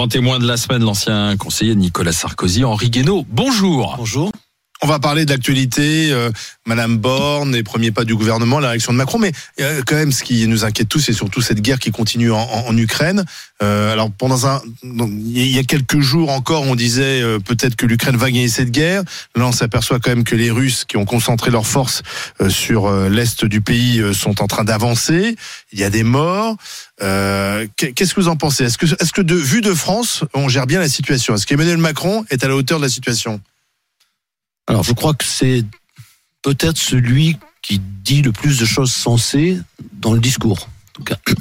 Grand témoin de la semaine, l'ancien conseiller Nicolas Sarkozy, Henri Guénaud. Bonjour. Bonjour. On va parler d'actualité, euh, Madame Borne, les premiers pas du gouvernement, la réaction de Macron, mais euh, quand même, ce qui nous inquiète tous, c'est surtout cette guerre qui continue en, Ukraine. Euh, alors pendant un, il y a quelques jours encore, on disait peut-être que l'Ukraine va gagner cette guerre. Là, on s'aperçoit quand même que les Russes, qui ont concentré leurs forces sur l'est du pays, sont en train d'avancer. Il y a des morts. Qu'est-ce que vous en pensez? Est-ce que, est-ce que de vue de France, on gère bien la situation? Est-ce qu'Emmanuel Macron est à la hauteur de la situation? Alors je crois que c'est peut-être celui qui dit le plus de choses sensées dans le discours, en tout cas.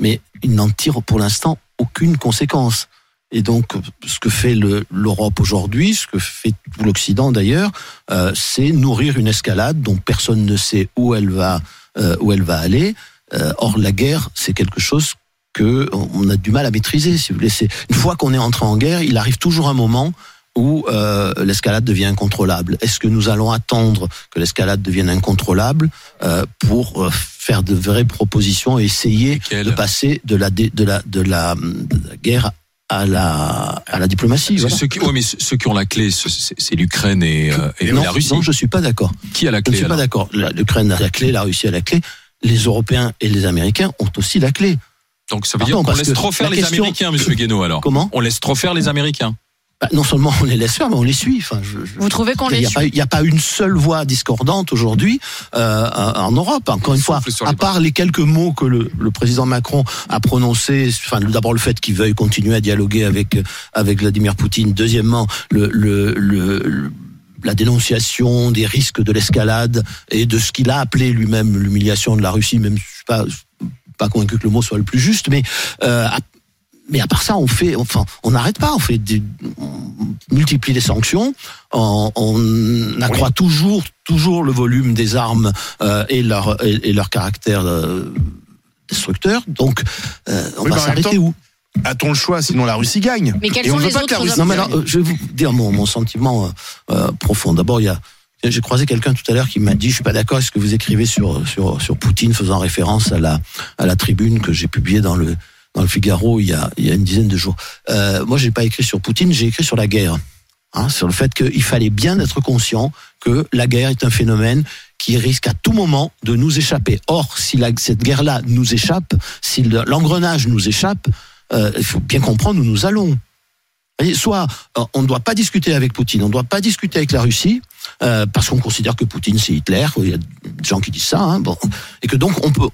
Mais il n'en tire pour l'instant aucune conséquence. Et donc, ce que fait l'Europe aujourd'hui, ce que fait tout l'Occident d'ailleurs, euh, c'est nourrir une escalade dont personne ne sait où elle va, euh, où elle va aller. Euh, or, la guerre, c'est quelque chose que on a du mal à maîtriser. Si vous voulez, une fois qu'on est entré en guerre, il arrive toujours un moment où euh, l'escalade devient incontrôlable. Est-ce que nous allons attendre que l'escalade devienne incontrôlable euh, pour euh, faire de vraies propositions et essayer de passer de la, de la, de la, guerre à la, à la diplomatie. Ceux, qui, mais ceux qui ont la clé, c'est l'Ukraine et, et la Russie. Non, je suis pas d'accord. Qui a la clé Je suis pas d'accord. L'Ukraine a la clé, la Russie a la clé. Les Européens et les Américains ont aussi la clé. Donc ça veut dire qu'on laisse trop faire les Américains, Monsieur Guénaud, alors. Comment? On laisse trop faire les Américains. Bah, non seulement on les laisse faire, mais on les suit. Enfin, je, Vous trouvez qu'on les suit Il n'y a, pas une seule voix discordante aujourd'hui euh, en Europe. Encore une fois, à part les quelques mots que le, le président Macron a prononcés, enfin d'abord le fait qu'il veuille continuer à dialoguer avec avec Vladimir Poutine. Deuxièmement, le, le, le la dénonciation des risques de l'escalade et de ce qu'il a appelé lui-même l'humiliation de la Russie, même je suis pas pas convaincu que le mot soit le plus juste, mais euh, mais à part ça, on fait, enfin, on n'arrête pas. On fait, des, on multiplie les sanctions, on, on accroît toujours, toujours le volume des armes euh, et leur et, leur caractère euh, destructeur. Donc, euh, on va s'arrêter où? a-t-on le choix Sinon, la Russie gagne. Mais quels sont les autres Russie... Non, mais alors, je vais vous dire mon, mon sentiment euh, profond. D'abord, il y a j'ai croisé quelqu'un tout à l'heure qui m'a dit, je suis pas d'accord avec ce que vous écrivez sur sur sur Poutine, faisant référence à la à la tribune que j'ai publiée dans le dans le Figaro il y a, une dizaine de jours. Euh, moi, j'ai pas écrit sur Poutine, j'ai écrit sur la guerre, hein, sur le fait qu'il fallait bien être conscient que la guerre est un phénomène qui risque à tout moment de nous échapper. Or, si cette guerre-là nous échappe, si l'engrenage nous échappe, euh, il faut bien comprendre où nous allons. Soit euh, on ne doit pas discuter avec Poutine, on ne doit pas discuter avec la Russie, euh, parce qu'on considère que Poutine c'est Hitler. Il y a des gens qui disent ça, hein, bon, et que donc on peut,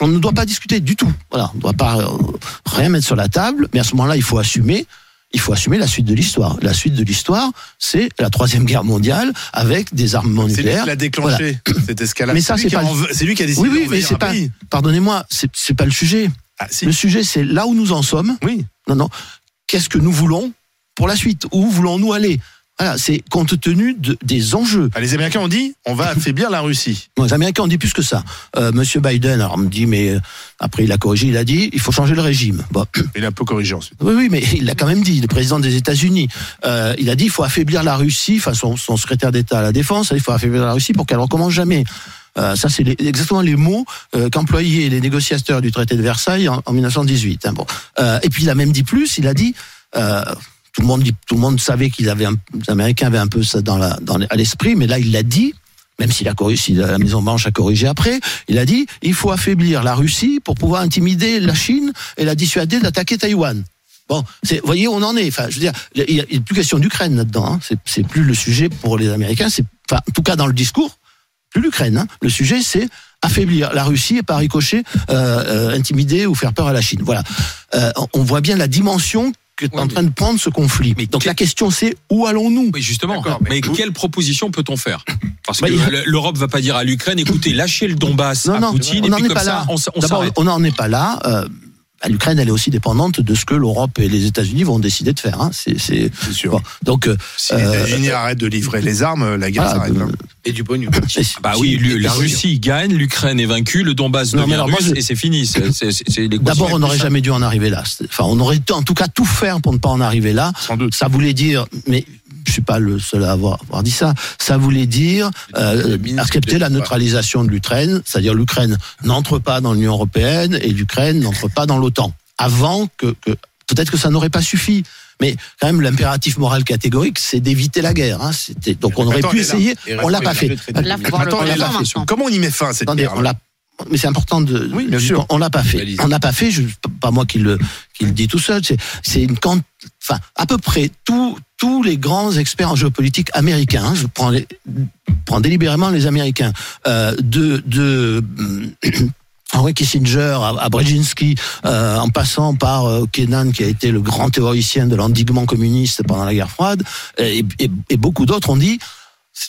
on, ne doit pas discuter du tout. Voilà, on ne doit pas euh, rien mettre sur la table, mais à ce moment-là, il faut assumer. Il faut assumer la suite de l'histoire. La suite de l'histoire, c'est la troisième guerre mondiale avec des armements nucléaires. C'est lui qui l'a déclenché cette escalade. Mais ça, c'est pas. C'est lui qui a décidé. Oui, oui, mais c'est pas. Pardonnez-moi, c'est pas le sujet. Ah, le sujet, c'est là où nous en sommes. Oui. Non, non qu'est-ce que nous voulons pour la suite? Où voulons-nous aller? Voilà, c'est compte tenu de, des enjeux. Ah, les Américains ont dit, on va affaiblir la Russie. les Américains ont dit plus que ça. Euh, Monsieur Biden, alors, me dit, mais euh, après il a corrigé, il a dit, il faut changer le régime. Bon. Il a un peu corrigé ensuite. Oui, oui, mais il l'a quand même dit, le président des États-Unis. Euh, il a dit, il faut affaiblir la Russie, enfin son, son secrétaire d'État à la défense, il faut affaiblir la Russie pour qu'elle recommence jamais. Euh, ça, c'est exactement les mots euh, qu'employaient les négociateurs du traité de Versailles en, en 1918. Hein, bon. Euh, et puis il a même dit plus, il a dit euh, tout le monde savait qu'ils avaient, les Américains avaient un peu ça dans la, à l'esprit, mais là il l'a dit. Même s'il si la Maison Blanche a corrigé après, il a dit il faut affaiblir la Russie pour pouvoir intimider la Chine et la dissuader d'attaquer Taïwan. Bon, vous voyez, on en est. Enfin, je veux dire, il n'y a, plus question d'Ukraine là-dedans. Hein. C'est plus le sujet pour les Américains. Enfin, en tout cas dans le discours, plus l'Ukraine. Hein. Le sujet, c'est affaiblir la Russie et par ricochet euh, euh, intimider ou faire peur à la Chine. Voilà. Euh, on voit bien la dimension que est en train de prendre ce conflit. Mais Donc la question c'est où allons-nous? Oui, justement. Mais, quelle proposition peut-on faire? Parce bah, que l'Europe va pas dire à l'Ukraine, écoutez, lâchez le Donbass non, à non, Poutine on et puis comme ça, là. on, on n'en est pas là. Euh, L'Ukraine, elle est aussi dépendante de ce que l'Europe et les États-Unis vont décider de faire. Hein. C'est sûr. donc, si les euh, États-Unis arrêtent de livrer les armes, la guerre s'arrête. Hein. Et du bonus. Bah oui, la Russie gagne, l'Ukraine est vaincue, le Donbass devient russe et c'est fini. D'abord, on n'aurait jamais dû en arriver là. Enfin, on aurait en tout cas tout faire pour ne pas en arriver là. Sans doute. Ça voulait dire, mais je suis pas le seul à avoir, avoir dit ça. Ça voulait dire euh, accepter la neutralisation de l'Ukraine, c'est-à-dire l'Ukraine n'entre pas dans l'Union européenne et l'Ukraine n'entre pas dans l'OTAN avant que, que peut-être que ça n'aurait pas suffi. Mais quand même, l'impératif moral catégorique, c'est d'éviter la guerre. Hein. C'était donc on aurait pu essayer, on l'a pas fait. Comment on y met fin à cette guerre mais c'est important de. Oui, bien sûr. On l'a pas fait. On n'a pas fait. Je, pas moi qui le qui le dit tout seul. C'est une enfin à peu près tous tous les grands experts en géopolitique américains. Hein, je prends les, prends délibérément les Américains euh, de de Henry Kissinger à, Brzezinski, euh, en passant par euh, Kennan, qui a été le grand théoricien de l'endiguement communiste pendant la guerre froide, et, et, et beaucoup d'autres ont dit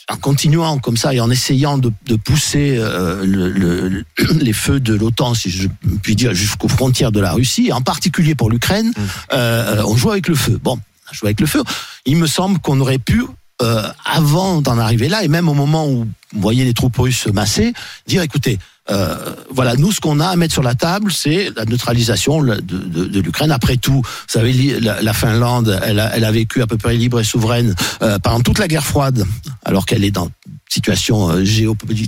en continuant comme ça et en essayant de, de pousser euh, le, le, les feux de l'OTAN, si je puis dire, jusqu'aux frontières de la Russie, en particulier pour l'Ukraine, mmh. euh, on joue avec le feu. Bon, on joue avec le feu. Il me semble qu'on aurait pu, euh, avant d'en arriver là, et même au moment où vous voyez les troupes russes se masser, dire écoutez, euh, voilà, nous, ce qu'on a à mettre sur la table, c'est la neutralisation de, l'Ukraine. Après tout, vous savez, la, la Finlande, elle a, vécu à peu près libre et souveraine euh, pendant toute la guerre froide, alors qu'elle est dans situation euh,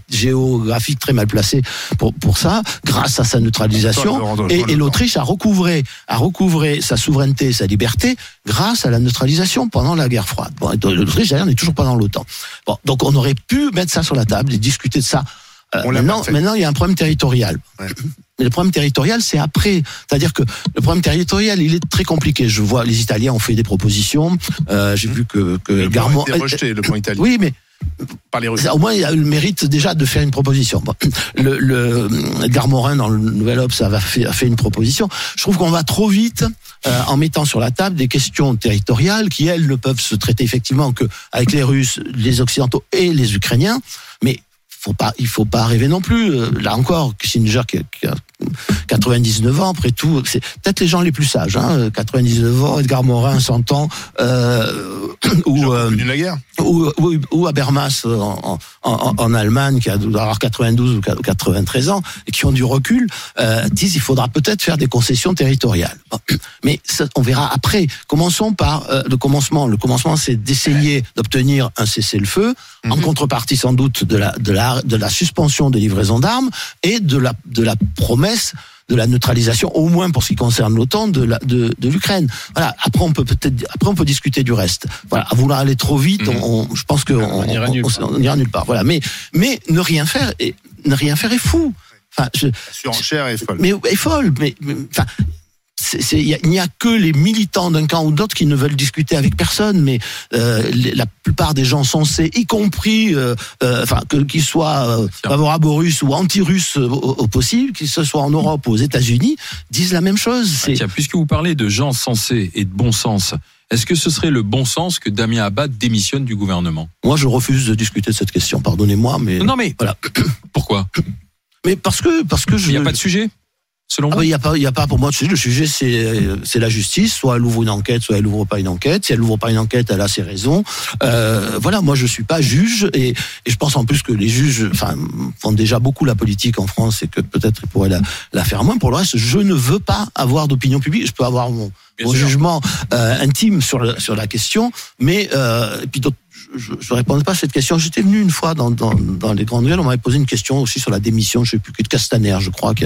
géographique très mal placée pour, pour ça, grâce à sa neutralisation. Et, et l'Autriche a recouvré, a recouvré sa souveraineté, sa liberté, grâce à la neutralisation pendant la guerre froide. Bon, L'Autriche, d'ailleurs, n'est toujours pas dans l'OTAN. Bon, donc on aurait pu mettre ça sur la table et discuter de ça euh, maintenant, maintenant, il y a un problème territorial. Ouais. Mais le problème territorial, c'est après. C'est-à-dire que le problème territorial, il est très compliqué. Je vois, les Italiens ont fait des propositions. Euh, J'ai mmh. vu que, que le Garmon. Été rejeté, le plan italien. Oui, mais Au moins, il a eu le mérite déjà de faire une proposition. Le, le Garmorin, dans le Nouvel Obs, a fait, a fait une proposition. Je trouve qu'on va trop vite euh, en mettant sur la table des questions territoriales qui, elles, ne peuvent se traiter effectivement que avec les Russes, les Occidentaux et les Ukrainiens. Mais faut pas, il faut pas rêver non plus. Euh, là encore, Kissinger qui a 99 ans, après tout, c'est peut-être les gens les plus sages. Hein, 99 ans, Edgar Morin, 100 ans, euh, ou, euh, la guerre. ou, ou, ou Habermas en, en, en, Allemagne, qui a avoir 92 ou 93 ans, et qui ont du recul, euh, disent il faudra peut-être faire des concessions territoriales. Mais ça, on verra après. Commençons par euh, le commencement. Le commencement, c'est d'essayer d'obtenir un cessez-le-feu, mm -hmm. en mhm. contrepartie sans doute de la, de la, de la suspension des livraisons d'armes et de la, de la promesse de la neutralisation, au moins pour ce qui concerne l'OTAN, de, la, de, de l'Ukraine. Voilà. Après, on peut peut-être, après, on peut discuter du reste. Voilà. À vouloir aller trop vite, mmh. on, je pense que on, on, ira nulle on, on, ira nulle part. Voilà. Mais, mais ne rien faire, et, ne rien faire est fou. Enfin, je, la surenchère est folle. Mais est folle. Mais, mais enfin, il n'y a, que les militants d'un camp ou d'autre qui ne veulent discuter avec personne, mais euh, la plupart des gens sensés, y compris, euh, euh, enfin, qu'ils soient favorables aux Russes ou anti-russes au, au, possible, qu'ils ce soit en Europe ou aux États-Unis, disent la même chose. Ah, tiens, puisque vous parlez de gens sensés et de bon sens, est-ce que ce serait le bon sens que Damien Abad démissionne du gouvernement? Moi, je refuse de discuter de cette question. Pardonnez-moi, mais non, mais voilà. Pourquoi? Mais parce que parce que je. Il n'y a pas de sujet? Selon ah, Il n'y a pas, a pour moi de sujet. Le sujet, c'est, c'est la justice. Soit elle ouvre une enquête, soit elle ouvre pas une enquête. Si elle ouvre pas une enquête, elle a ses raisons. Euh, voilà, moi je suis pas juge et, et, je pense en plus que les juges, enfin, font déjà beaucoup la politique en France et que peut-être ils pourraient la, la faire moins. Pour le reste, je ne veux pas avoir d'opinion publique. Je peux avoir mon, mon jugement euh, intime sur le, sur la question, mais euh, et puis d'autres je ne répondais pas à cette question. J'étais venu une fois dans, dans, dans les grandes gueules, on m'avait posé une question aussi sur la démission, je ne sais plus que de Castaner, je crois que.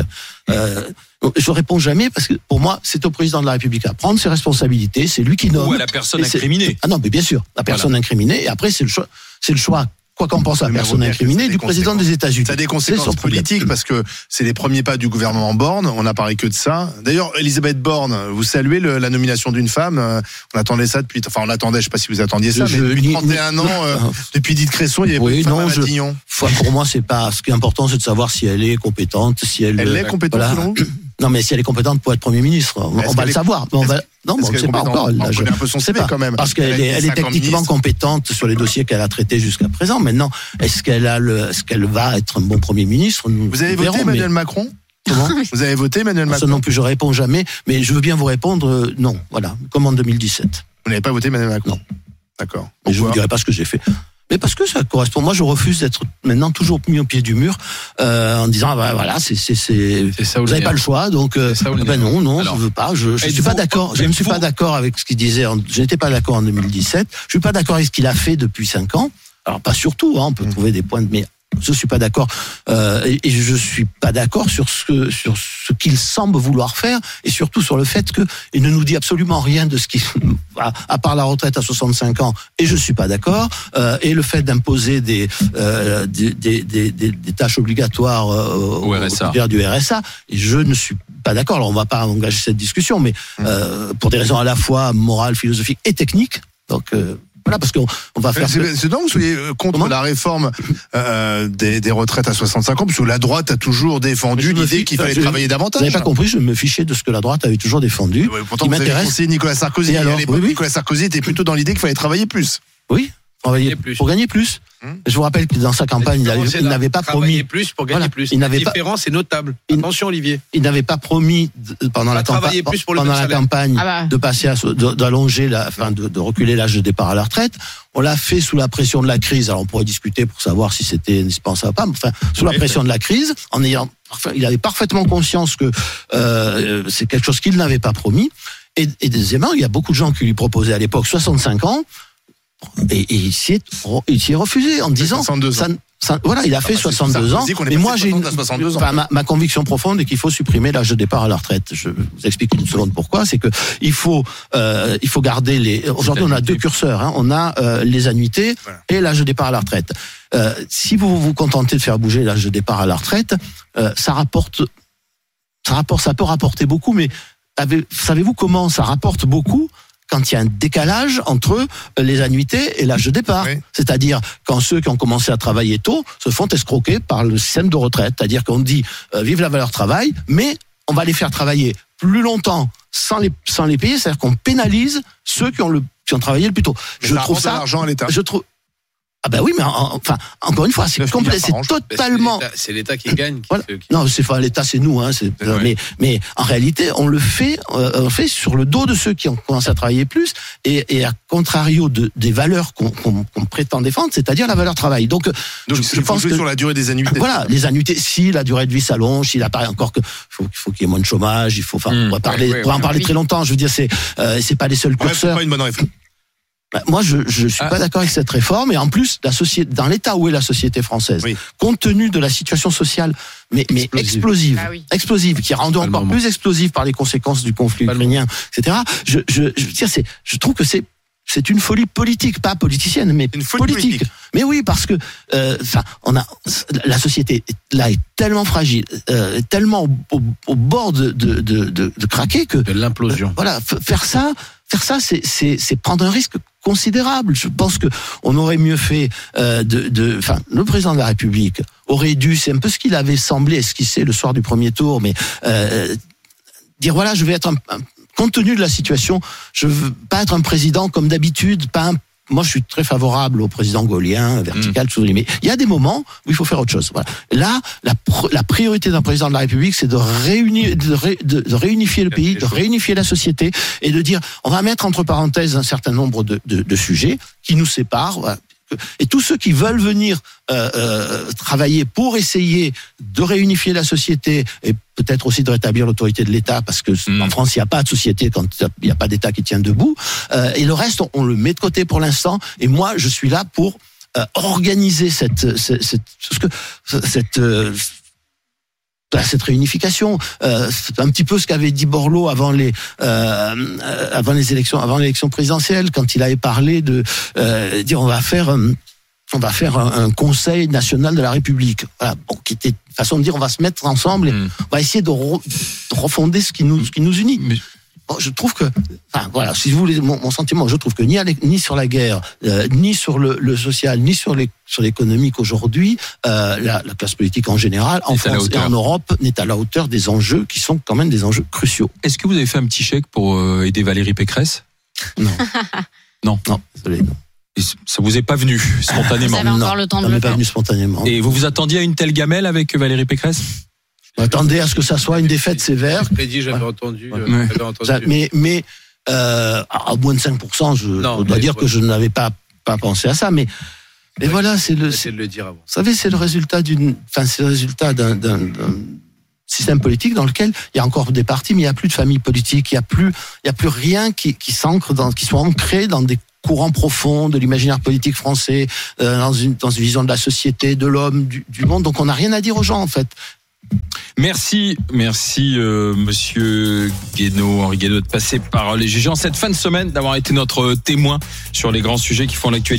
Euh, je réponds jamais parce que pour moi, c'est au président de la République à prendre ses responsabilités. C'est lui qui nomme. Ou à la personne incriminée. Ah non, mais bien sûr, la personne voilà. incriminée. Et après, c'est le choix, c'est le choix quoi qu'en pense la personne incriminée, du président des États-Unis. Ça a des conséquences politiques parce que c'est les premiers pas du gouvernement Borne. On n'a parlé que de ça. D'ailleurs, Elisabeth Borne, vous saluez le, la nomination d'une femme. On attendait ça depuis. Enfin, on attendait. Je sais pas si vous attendiez ça, je, mais depuis 31 ans, euh, depuis Dite Cresson, il y avait oui, pas non, je, Pour moi, c'est pas. Ce qui est important, c'est de savoir si elle est compétente, si elle. Elle est compétente voilà. selon vous? Non, mais si elle est compétente pour être Premier ministre, on, on va le savoir. On va... Non, on ne sait pas encore. Là, je... un peu son CV quand même. Parce qu'elle est, elle est techniquement compétente sur les dossiers qu'elle a traités jusqu'à présent. Maintenant, est-ce qu'elle a le, est-ce qu'elle va être un bon Premier ministre? Nous Vous avez voté Emmanuel mais... Macron? Comment? Vous avez voté Emmanuel Macron? Ça non plus, je réponds jamais, mais je veux bien vous répondre. Euh, non, voilà, comme en 2017. Vous n'avez pas voté Emmanuel Macron? Non. D'accord. Je ne vous dirai pas ce que j'ai fait. Mais parce que ça correspond. Moi, je refuse d'être maintenant toujours mis au pied du mur euh, en disant ah bah, voilà, c'est c'est c'est vous n'avez pas le choix, donc euh, ah ben non non, Alors, je veux pas. Je, je suis pas d'accord. Je ne suis pas d'accord avec ce qu'il disait. En, je n'étais pas d'accord en 2017. Je suis pas d'accord avec ce qu'il a fait depuis cinq ans. Alors pas surtout, hein, on peut mmh. trouver des points de mais je suis pas d'accord euh, et, je suis pas d'accord sur ce sur ce qu'il semble vouloir faire et surtout sur le fait que il ne nous dit absolument rien de ce qui à, à part la retraite à 65 ans et je suis pas d'accord euh, et le fait d'imposer des, euh, des, des, des, tâches obligatoires euh, Au RSA. titulaires du RSA et je ne suis pas d'accord. Alors on va pas engager cette discussion, mais euh, pour des raisons à la fois morales, philosophiques et techniques. Donc euh, voilà, parce qu'on on va faire. C'est donc vous soyez euh, contre Comment la réforme euh, des, des retraites à 65 ans, parce que la droite a toujours défendu l'idée qu'il fallait travailler Vous davantage. n'avez pas compris, je me fichais de ce que la droite avait toujours défendu. Ouais, pourtant, qui vous avez Nicolas Sarkozy. Et alors, à l'époque, oui, oui. Nicolas Sarkozy était plutôt dans l'idée qu'il fallait travailler plus. Oui, travailler Gagner plus. pour gagner plus. Hum. Je vous rappelle que dans sa campagne, il, n'avait pas Travailler promis, plus pour gagner Voilà. plus. Il La n'avait pas- différence est notable. Il- Attention, Olivier. il n'avait pas promis pendant la campagne, plus pour pendant la campagne Ah bah. de passer à, d'allonger la, enfin, de, de reculer l'âge de départ à la retraite. On l'a fait sous la pression de la crise. Alors on pourrait discuter pour savoir si c'était indispensable ou pas. Mais enfin, sous la Oui. pression de la crise, en ayant, enfin, il avait parfaitement conscience que euh, c'est quelque chose qu'il n'avait pas promis. Et, et deuxièmement, il y a beaucoup de gens qui lui proposaient à l'époque 65 ans. Et, et il s'y est, refusé en disant 62 ans. ça, ça- voilà, il a fait bah, c'est 62 ans. Sarkozy qu'on est Mais passé moi, j'ai 60 à 62 ans. enfin, ma, ma conviction profonde est qu'il faut supprimer l'âge de départ à la retraite. Je vous explique une seconde pourquoi. C'est que il faut, euh, il faut garder les. Aujourd'hui, on a deux curseurs. Hein. On a euh, les annuités Voilà. et l'âge de départ à la retraite. Euh, si vous vous contentez de faire bouger l'âge de départ à la retraite, ça rapporte, ça rapporte, ça peut rapporter beaucoup. Mais avez- savez-vous comment ça rapporte beaucoup quand il y a un décalage entre les annuités et l'âge de départ. Oui. C'est-à-dire quand ceux qui ont commencé à travailler tôt se font escroquer par le système de retraite. C'est-à-dire qu'on dit euh, vive la valeur travail, mais on va les faire travailler plus longtemps sans les, sans les payer. C'est-à-dire qu'on pénalise ceux qui ont, le, qui ont travaillé le plus tôt. Mais Je ça trouve ça. à l'État. Je trouve. Ah ben oui, mais en- en- enfin, encore une fois, c'est totalement. C'est l'État qui gagne. qui Voilà. qui- Non, c'est pas l'État, c'est nous. Hein, Ouais. mais, mais en réalité, on le fait, euh, on fait sur le dos de ceux qui ont commencé à travailler plus et, et à contrario de, des valeurs qu'on prétend défendre, c'est-à-dire la valeur travail. Donc, Donc, je, il je pense que sur la durée des annuités. voilà, les annuités, si la durée de vie s'allonge, s'il apparaît encore que faut, faut qu'il y ait moins de chômage, il faut, enfin, Mmh. on pourrait parler, Ouais, ouais, on pourrait en parler très longtemps. Je veux dire, c'est, euh, c'est pas les seuls curseurs. pas une bonne réforme. Bah, Moi, je je suis Ah. pas d'accord avec cette réforme. Et en plus, la société, dans l'état où est la société française, Oui. compte tenu de la situation sociale, mais, mais Explosive. explosive, Ah oui. explosive, qui est rendue encore moment. plus explosive par les conséquences du conflit ukrainien, etc. Je, je, je veux dire, c'est, je trouve que c'est c'est une folie politique, pas politicienne, mais Une folie politique. Mais oui, parce que, euh, enfin, on a la société là est tellement fragile, euh, est tellement au, au- au bord de, de, de, de, de craquer que De l'implosion. voilà, f- faire ça, faire ça, c'est c'est c'est prendre un risque considérable. Je pense que on aurait mieux fait euh, de, enfin, le président de la République aurait dû, c'est un peu ce qu'il avait semblé esquisser le soir du premier tour, mais euh, dire voilà, je vais être un, un- compte tenu de la situation, je veux pas être un président comme d'habitude, pas un moi, je suis très favorable au président gaulien, vertical, tout mais il y a des moments où il faut faire autre chose. Voilà. Là, la, pr- la priorité d'un président de la République, c'est de, réunir, de, ré- de- de réunifier le pays, de réunifier la société et de dire, on va mettre entre parenthèses un certain nombre de, de, de sujets qui nous séparent. voilà. Et tous ceux qui veulent venir euh, euh, travailler pour essayer de réunifier la société et peut-être aussi de rétablir l'autorité de l'État, parce que Mm. en France, il n'y a pas de société quand il n'y a pas d'État qui tient debout. Euh, et le reste, on, on le met de côté pour l'instant. Et moi, je suis là pour euh, organiser cette, cette, cette, ce que- cette, bah, cette réunification, euh, c'est un petit peu ce qu'avait dit Borloo avant les euh, avant les élections, avant l'élection présidentielle, quand il avait parlé de euh, dire on va faire on va faire un, un conseil national de la République, voilà, bon, qui était façon de dire on va se mettre ensemble et Mm. on va essayer de, re- de refonder ce qui nous ce qui nous unit. Mais- Bon, je trouve que, enfin voilà, si vous voulez mon, mon sentiment, je trouve que ni, sur la guerre, euh, ni sur le, le social, ni sur les sur l'économique aujourd'hui, euh, la, la classe politique en général, en France et en Europe, n'est à la hauteur des enjeux qui sont quand même des enjeux cruciaux. Est-ce que vous avez fait un petit chèque pour euh, aider Valérie Pécresse? Non. Non. Non, désolé. non. Ça vous est pas venu spontanément Vous avez encore Non, le temps de ça le m'est pas faire. venu spontanément. Et vous vous attendiez à une telle gamelle avec Valérie Pécresse? Attendez à ce que ça soit une défaite sévère. Prédit, j'avais entendu. euh, Ouais. entendu. Mais mais euh, à moins de 5%, je, Non, dois dire que je n'avais pas pas pensé à ça. Mais mais voilà, c'est le de le dire avant. Vous savez, c'est le résultat d'une, enfin, c'est le résultat d'un, système politique dans lequel il y a encore des partis, mais il n'y a plus de famille politique, il n'y a plus, il y a plus rien qui, qui s'ancre dans, qui soit ancré dans des courant profond de l'imaginaire politique français, euh, dans, une, dans une vision de la société, de l'homme, du, du monde. Donc on n'a rien à dire aux gens en fait. Merci, merci euh, Monsieur Guénaud, Henri Guénaud, de passer par les juges en cette fin de semaine, d'avoir été notre témoin sur les grands sujets qui font l'actualité.